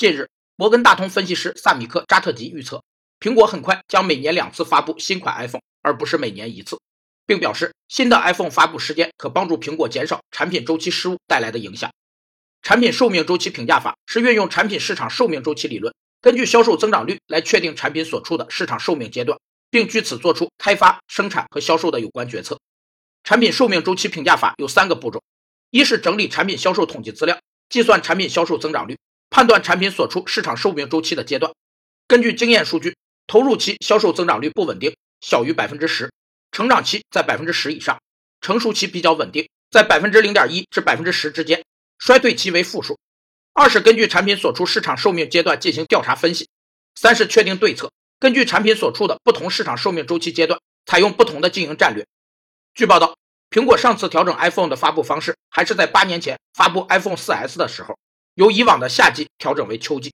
近日，摩根大通分析师萨米克扎特吉预测，苹果很快将每年两次发布新款 iPhone，而不是每年一次，并表示新的 iPhone 发布时间可帮助苹果减少产品周期失误带来的影响。产品寿命周期评价法是运用产品市场寿命周期理论，根据销售增长率来确定产品所处的市场寿命阶段，并据此做出开发、生产和销售的有关决策。产品寿命周期评价法有三个步骤：一是整理产品销售统计资料，计算产品销售增长率。判断产品所处市场寿命周期的阶段，根据经验数据，投入期销售增长率不稳定，小于百分之十；成长期在百分之十以上；成熟期比较稳定，在百分之零点一至百分之十之间；衰退期为负数。二是根据产品所处市场寿命阶段进行调查分析。三是确定对策，根据产品所处的不同市场寿命周期阶段，采用不同的经营战略。据报道，苹果上次调整 iPhone 的发布方式，还是在八年前发布 iPhone 4S 的时候。由以往的夏季调整为秋季。